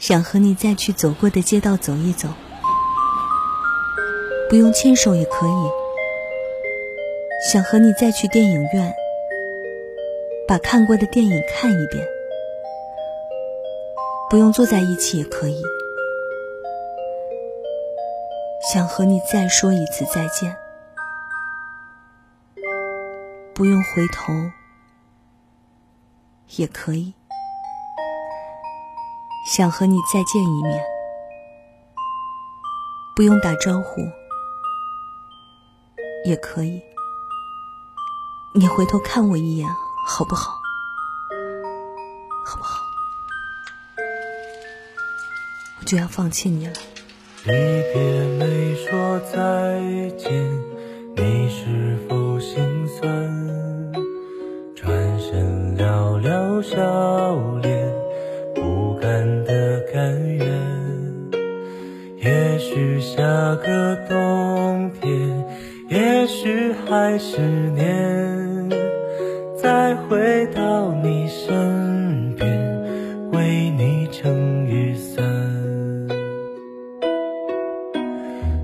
想和你再去走过的街道走一走，不用牵手也可以。想和你再去电影院，把看过的电影看一遍，不用坐在一起也可以。想和你再说一次再见，不用回头也可以。想和你再见一面，不用打招呼也可以。你回头看我一眼，好不好？好不好？我就要放弃你了。离别没说再见，你是否心酸？转身寥寥笑脸，的甘愿。也许下个冬天，也许还是年，再回到你身边，为你撑雨伞。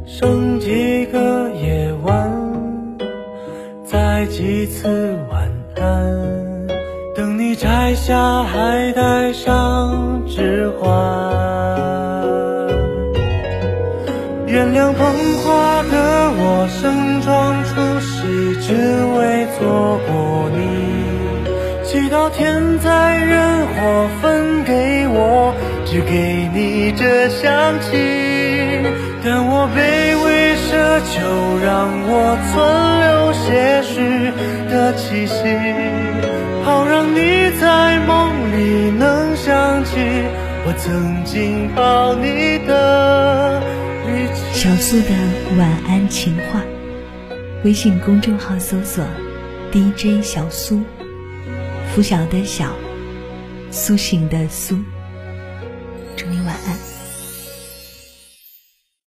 剩几个夜晚，再几次晚安，你摘下还戴上指环。原谅捧花的我，盛装出席，只为错过你。祈祷天灾人祸分给我，只给你这香气。但我卑微奢求，让我存留些许的气息，曾经抱你的小苏的晚安情话。微信公众号搜索 dj 小苏。拂晓的晓苏醒的苏。祝你晚安。